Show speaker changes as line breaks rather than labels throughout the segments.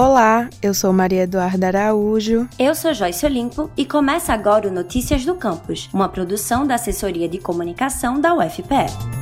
Olá, eu sou Maria Eduarda Araújo.
Eu sou Joyce Olimpo e começa agora o Notícias do Campus, uma produção da Assessoria de Comunicação da UFPE.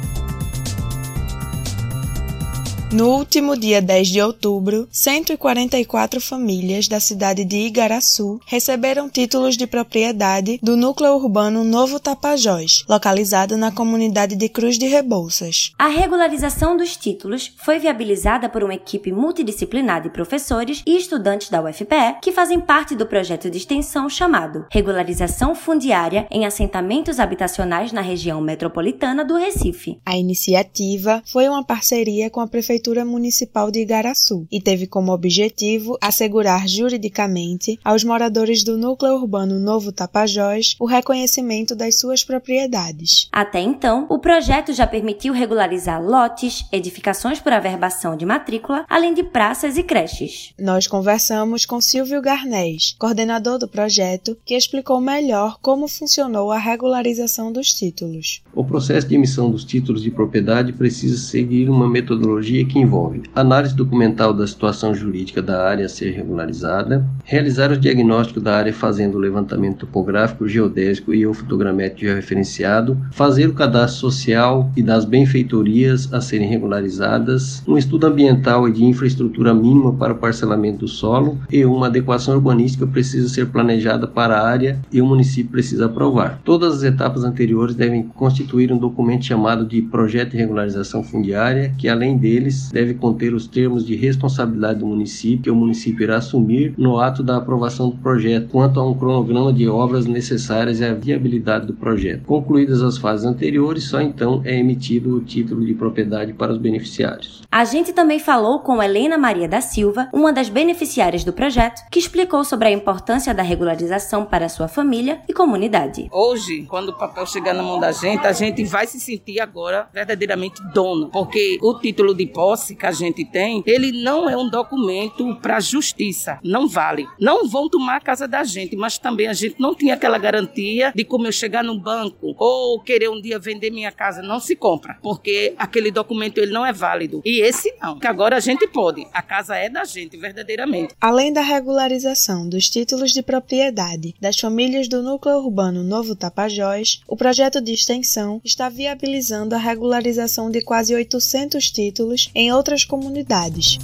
No último dia 10 de outubro, 144 famílias da cidade de Igaraçu receberam títulos de propriedade do núcleo urbano Novo Tapajós, localizado na comunidade de Cruz de Rebouças.
A regularização dos títulos foi viabilizada por uma equipe multidisciplinar de professores e estudantes da UFPE que fazem parte do projeto de extensão chamado Regularização Fundiária em Assentamentos Habitacionais na Região Metropolitana do Recife.
A iniciativa foi uma parceria com a Prefeitura Prefeitura Municipal de Igaraçu e teve como objetivo assegurar juridicamente aos moradores do núcleo urbano Novo Tapajós o reconhecimento das suas propriedades.
Até então, o projeto já permitiu regularizar lotes, edificações por averbação de matrícula, além de praças e creches.
Nós conversamos com Silvio Garnés, coordenador do projeto, que explicou melhor como funcionou a regularização dos títulos.
O processo de emissão dos títulos de propriedade precisa seguir uma metodologia que envolve análise documental da situação jurídica da área a ser regularizada, realizar o diagnóstico da área fazendo o levantamento topográfico, geodésico e o fotogramétrico georreferenciado, fazer o cadastro social e das benfeitorias a serem regularizadas, um estudo ambiental e de infraestrutura mínima para o parcelamento do solo e uma adequação urbanística precisa ser planejada para a área e o município precisa aprovar. Todas as etapas anteriores devem constituir um documento chamado de Projeto de Regularização Fundiária, que além deles deve conter os termos de responsabilidade do município que o município irá assumir no ato da aprovação do projeto, quanto a um cronograma de obras necessárias e a viabilidade do projeto. Concluídas as fases anteriores, só então é emitido o título de propriedade para os beneficiários.
A gente também falou com Helena Maria da Silva, uma das beneficiárias do projeto, que explicou sobre a importância da regularização para sua família e comunidade.
Hoje, quando o papel chegar na mão da gente, a gente vai se sentir agora verdadeiramente dono, porque o título de posse que a gente tem, ele não é um documento para justiça, não vale. Não vão tomar a casa da gente, mas também a gente não tinha aquela garantia de como eu chegar no banco ou querer um dia vender minha casa, não se compra, porque aquele documento ele não é válido. E esse não, que agora a gente pode. A casa é da gente, verdadeiramente.
Além da regularização dos títulos de propriedade das famílias do núcleo urbano Novo Tapajós, o projeto de extensão está viabilizando a regularização de quase 800 títulos em outras comunidades.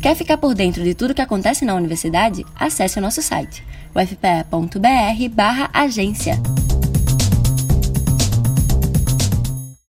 Quer ficar por dentro de tudo que acontece na universidade? Acesse o nosso site ufpe.br/agência.